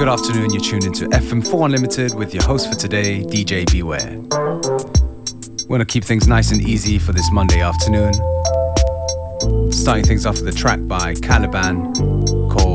Good afternoon, you're tuned into FM4 Unlimited with your host for today, DJ Beware. We're gonna keep things nice and easy for this Monday afternoon. Starting things off with a track by Caliban called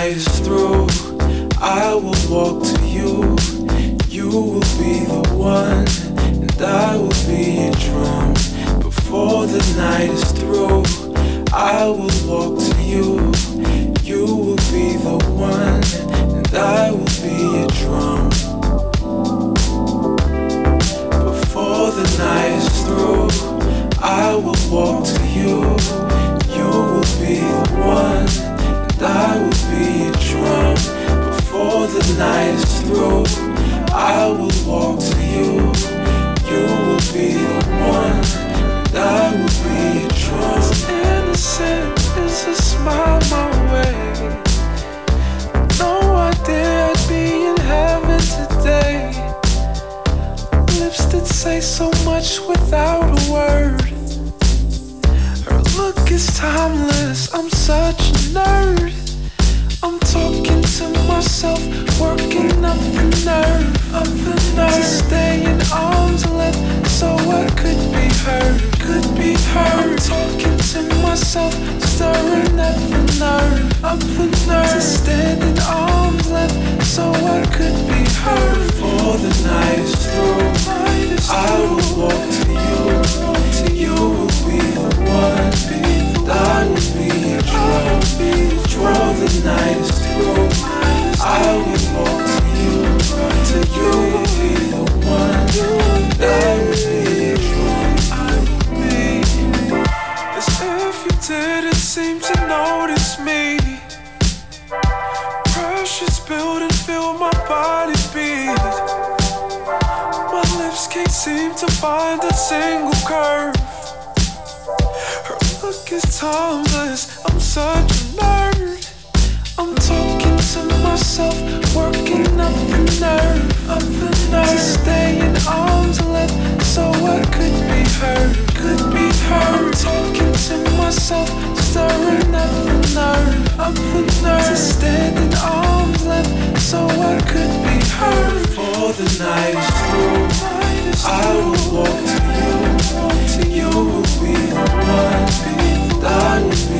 night is through, I will walk to you. You will be the one, and I will be your drum. Before the night is through, I will walk through, I will walk to you. You will be the one, and I will be a trust. Innocent is a smile my way. No idea I'd be in heaven today. Lips that say so much without a word. Her look is timeless. I'm such a nerd. I'm talking to myself, working up the nerve, up the nerve to stay in arms length, so I could be heard, could be heard. I'm talking to myself, stirring up the nerve, up the nerve to stand in arms length, so I could be heard. Before the night is through, I will walk to you, to you will be the one, I will be your drum world at night is too. I will walk to you till you will be the one I will be As if you didn't seem to notice me. Pressure's building, feel my body beat. My lips can't seem to find a single curve. Her look is timeless. I'm such a nerd. I'm talking to myself, working up the nerve, up the nerve to stay in arm's length, so I could be heard, could be heard. I'm talking to myself, stirring up the nerve, up the nerve to stand in arm's length, so I could be heard. For the night is through, I will walk to you, you will be the one, I will be.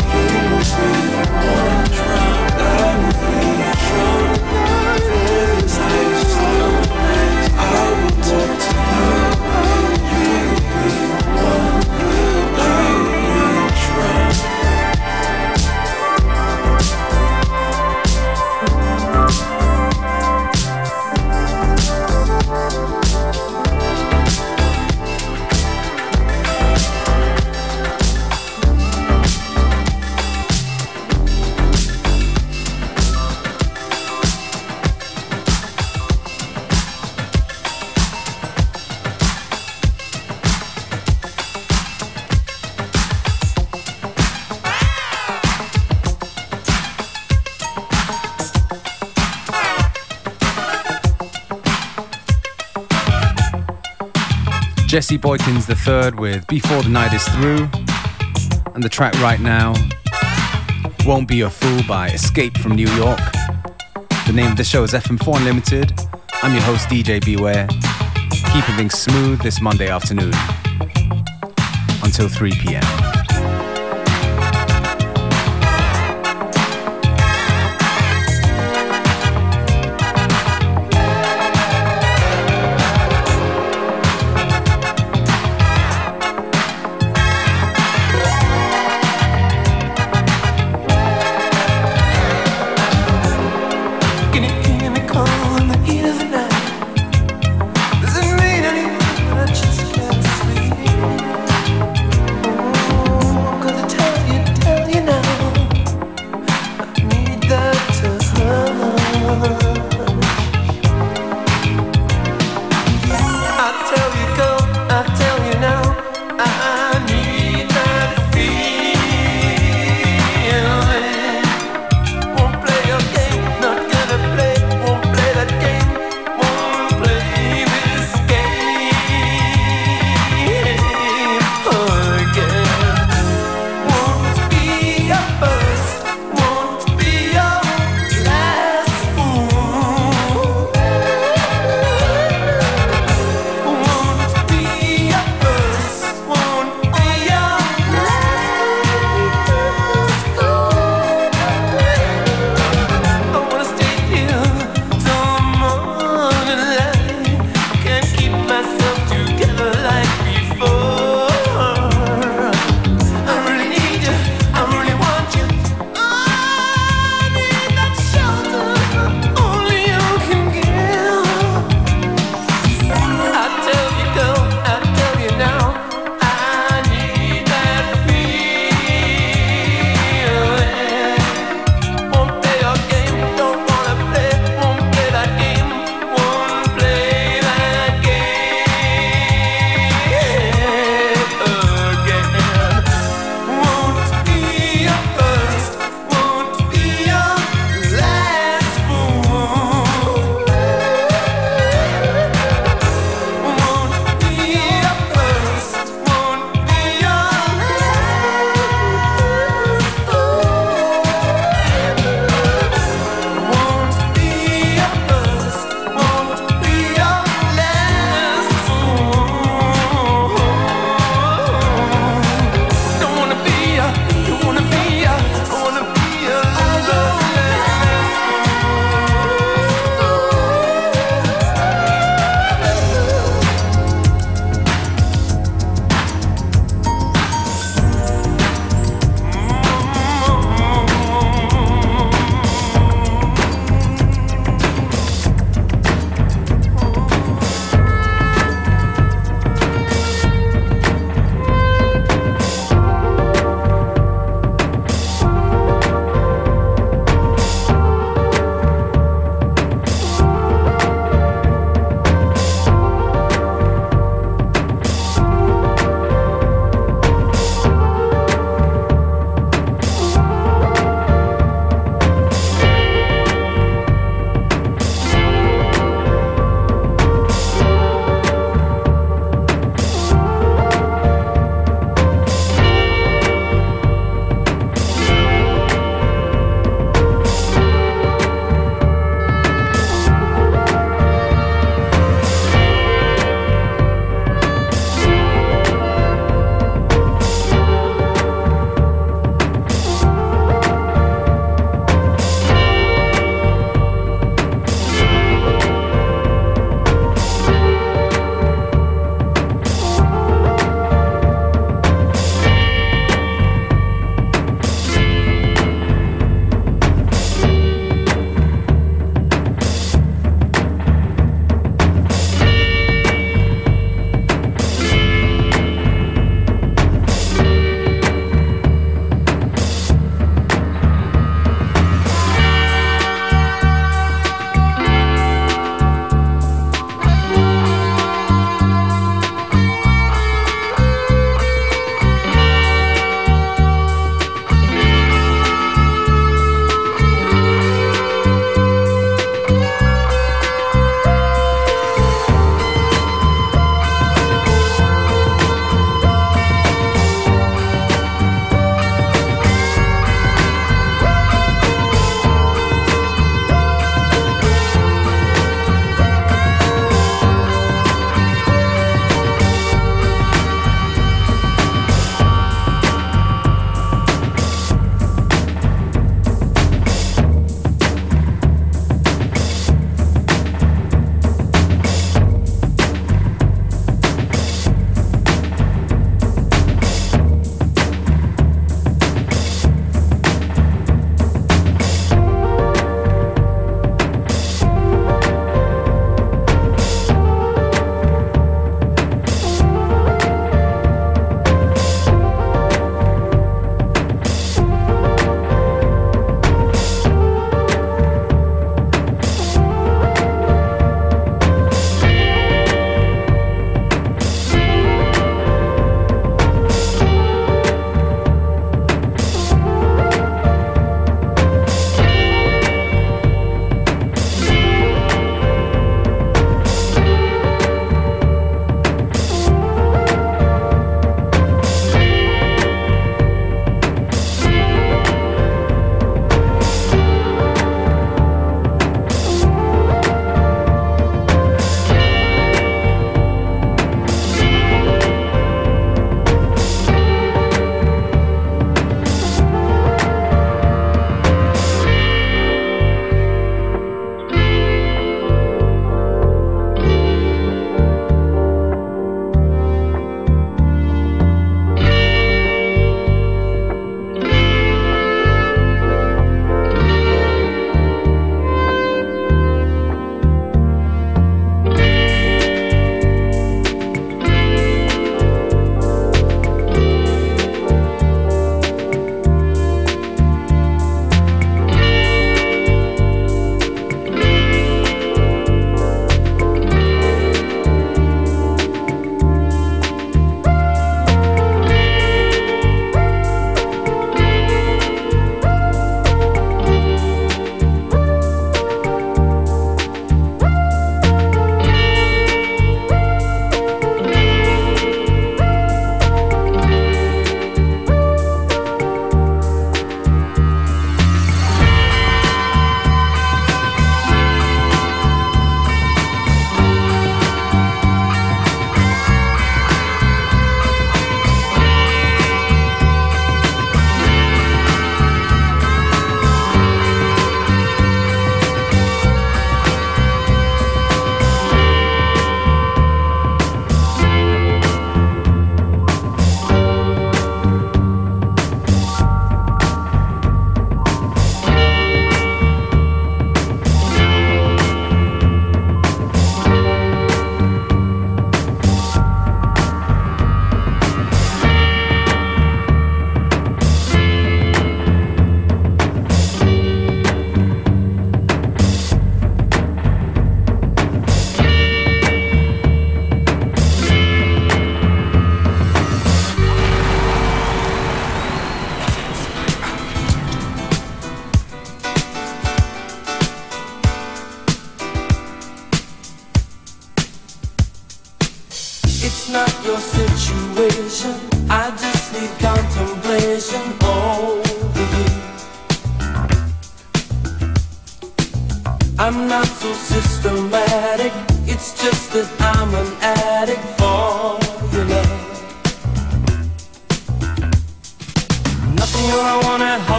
Thank you. Jesse Boykins III with Before the Night Is Through. And the track right now, Won't Be a Fool by Escape from New York. The name of the show is FM4 Unlimited. I'm your host, DJ Beware. Keeping things smooth this Monday afternoon until 3 p.m.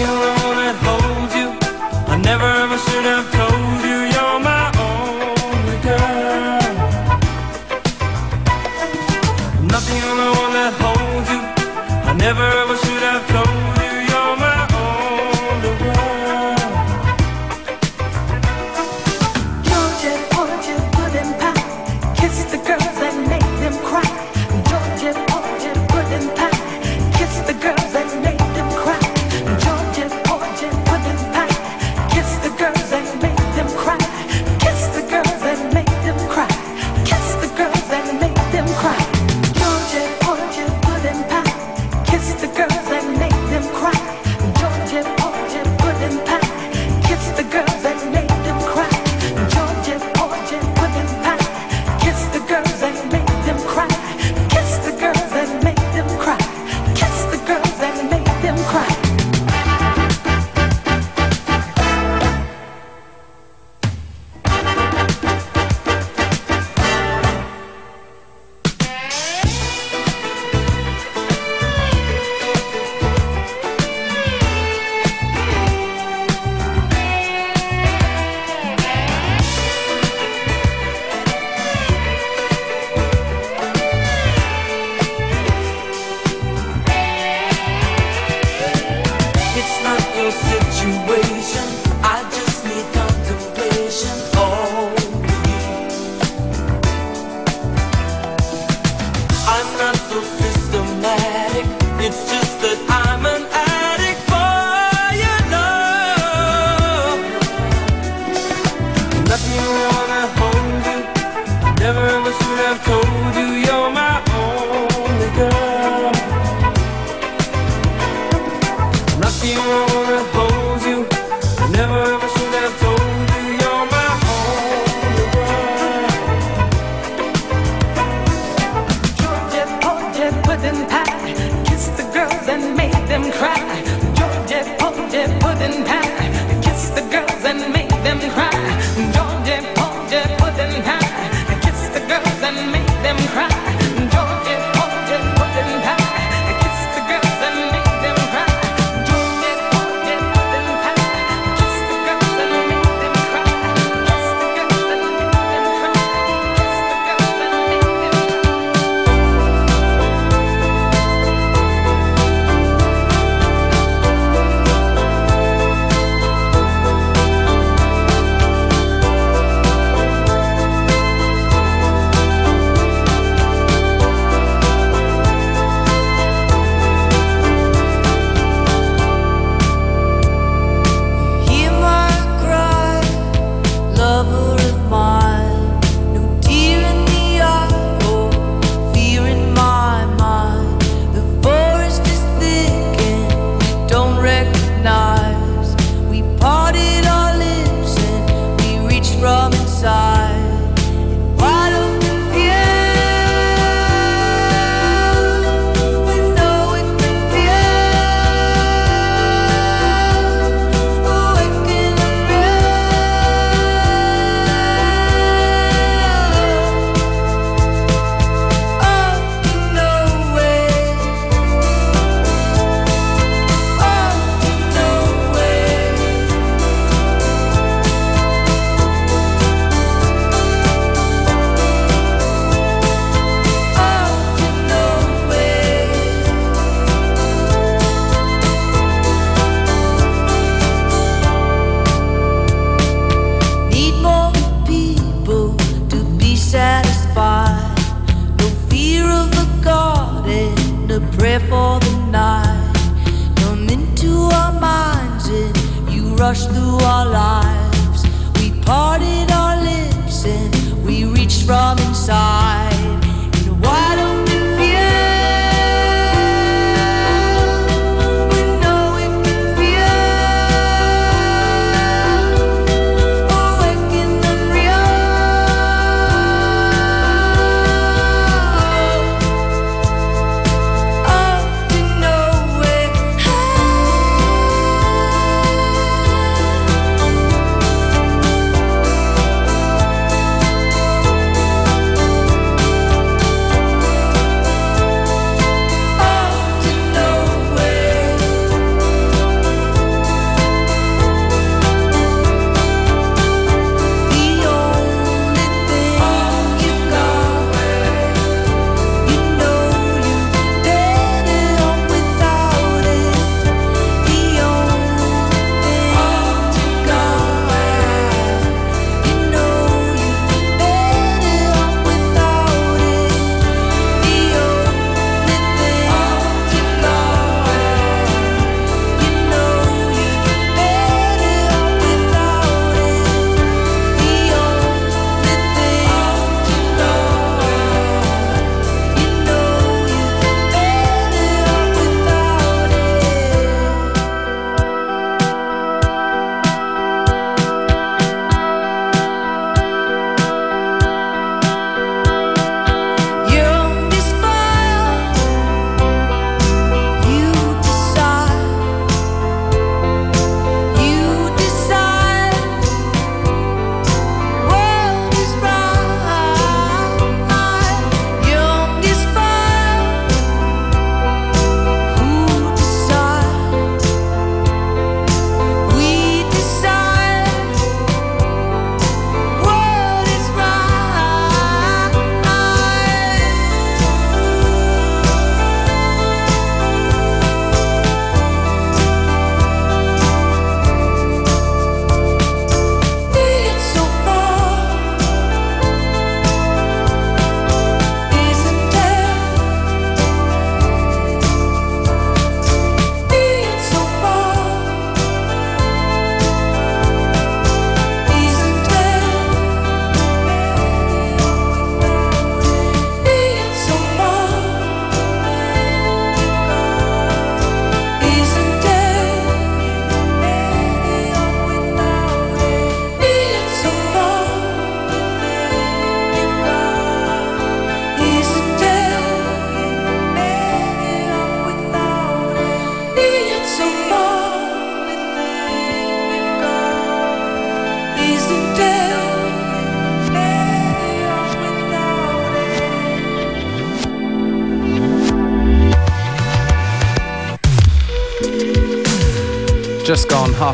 You. Them cry.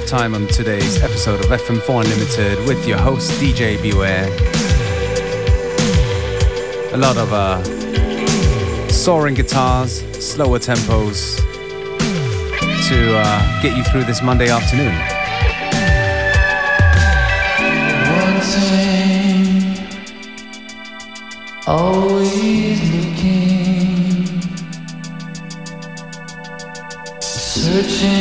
Time on today's episode of FM4 Unlimited with your host DJ Beware. A lot of uh, soaring guitars, slower tempos to uh, get you through this Monday afternoon. always looking, searching.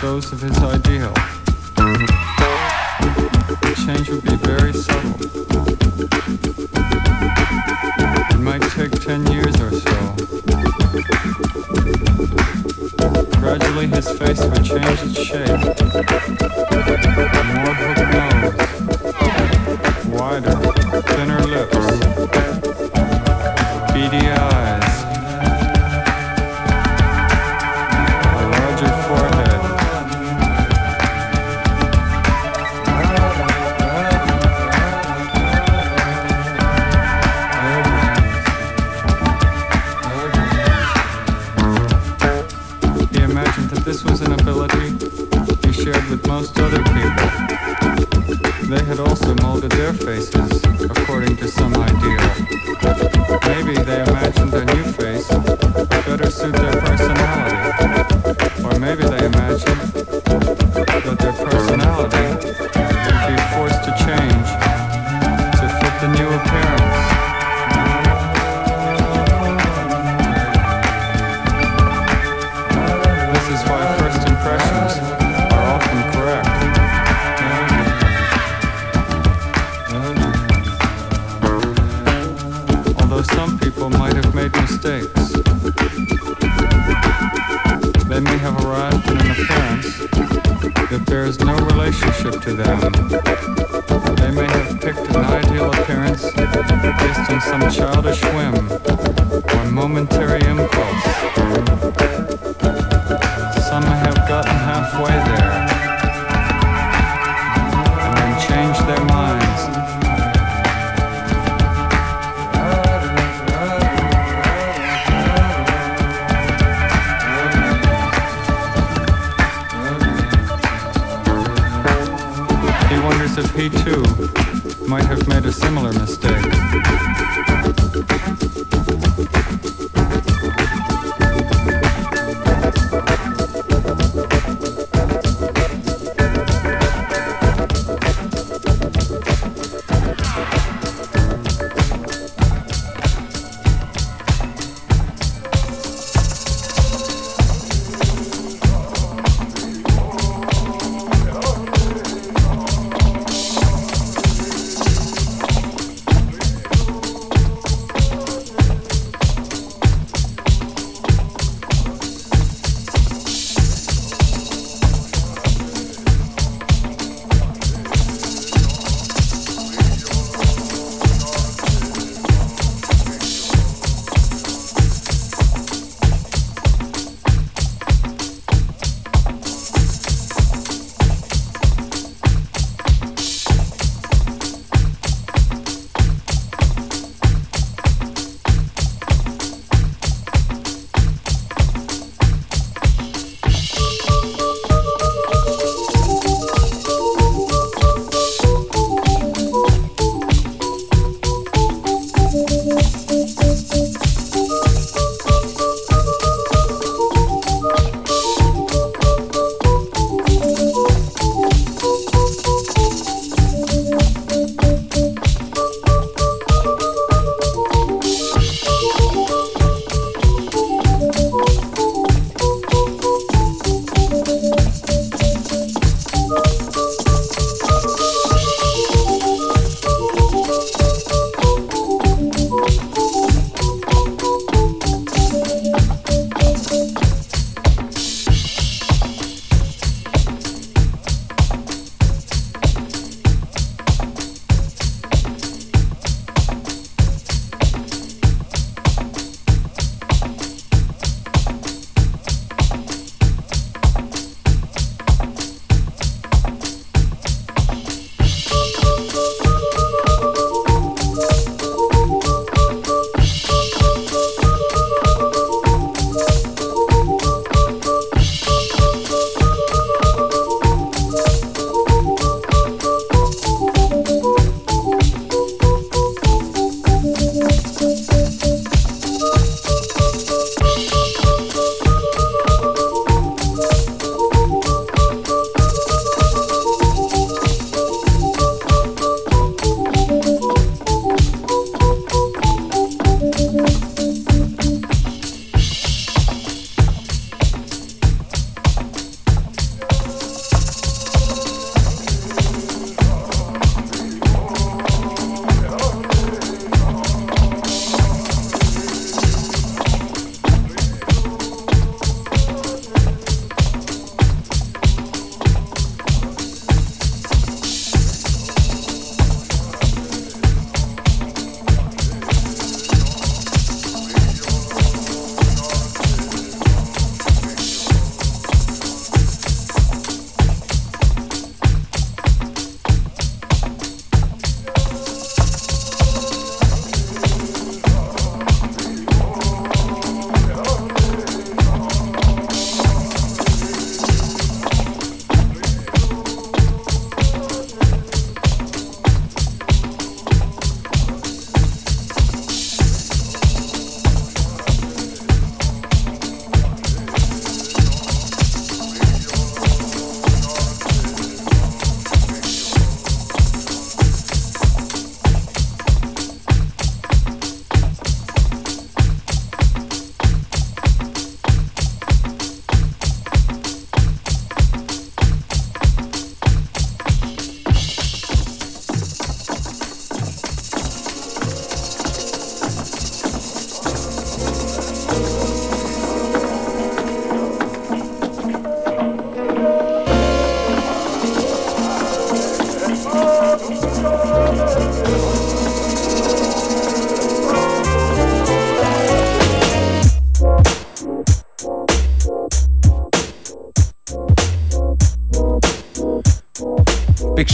those of his ideal. The change would be very subtle. It might take 10 years or so. Gradually his face would change its shape. More hooked nose, wider, thinner lips, beady eyes.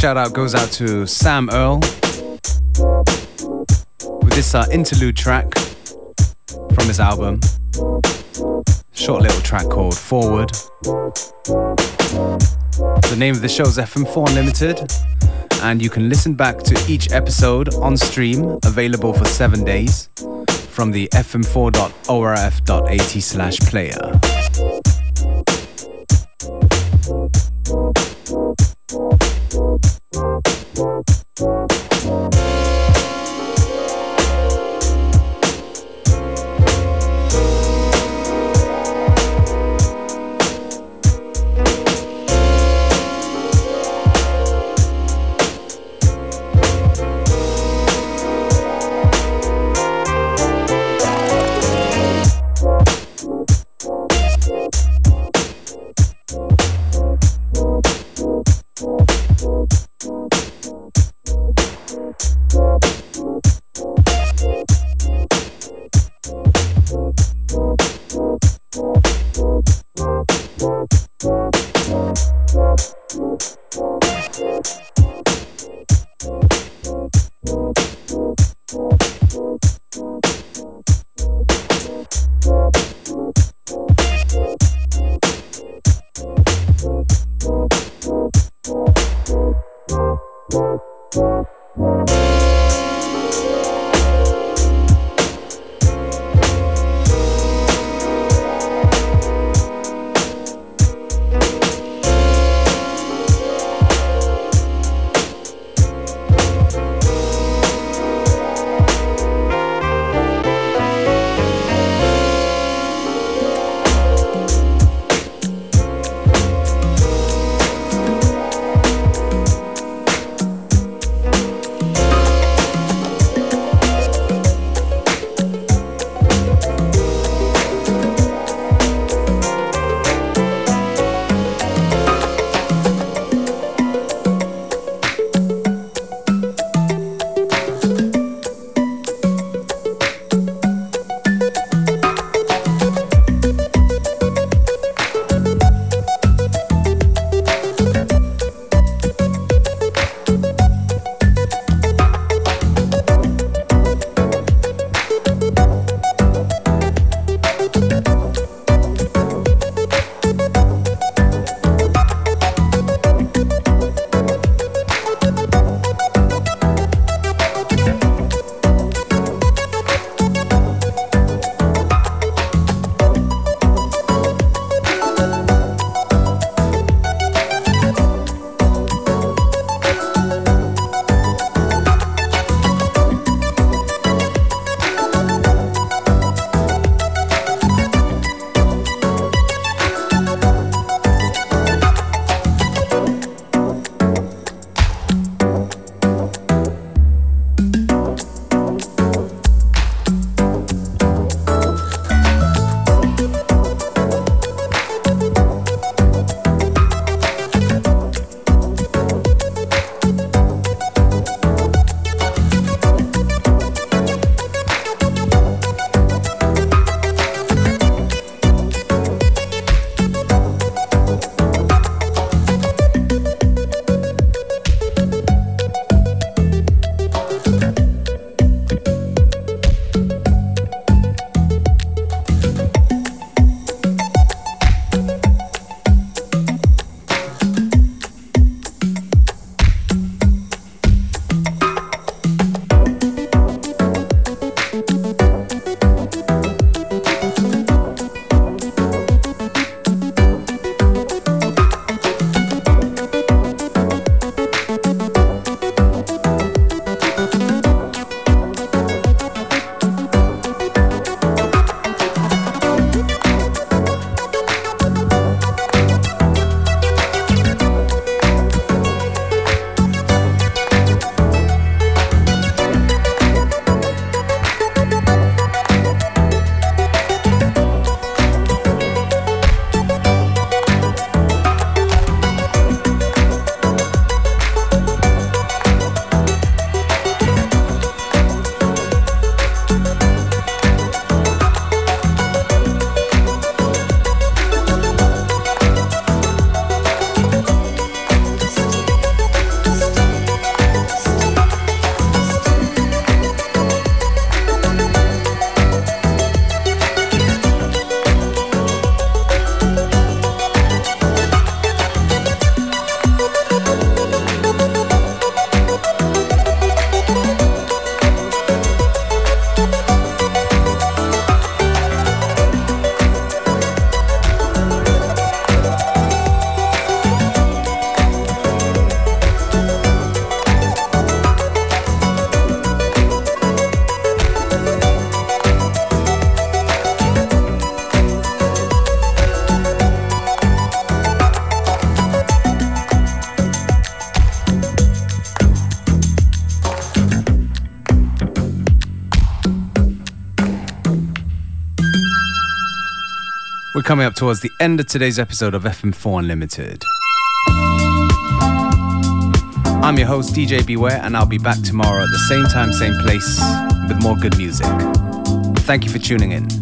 shout out goes out to Sam Earl with this uh, interlude track from his album. Short little track called Forward. The name of the show is FM4 Unlimited, and you can listen back to each episode on stream, available for seven days, from the fm4.orf.at slash player. Thank you. Thank you. Coming up towards the end of today's episode of FM4 Unlimited. I'm your host, DJ Beware, and I'll be back tomorrow at the same time, same place with more good music. Thank you for tuning in.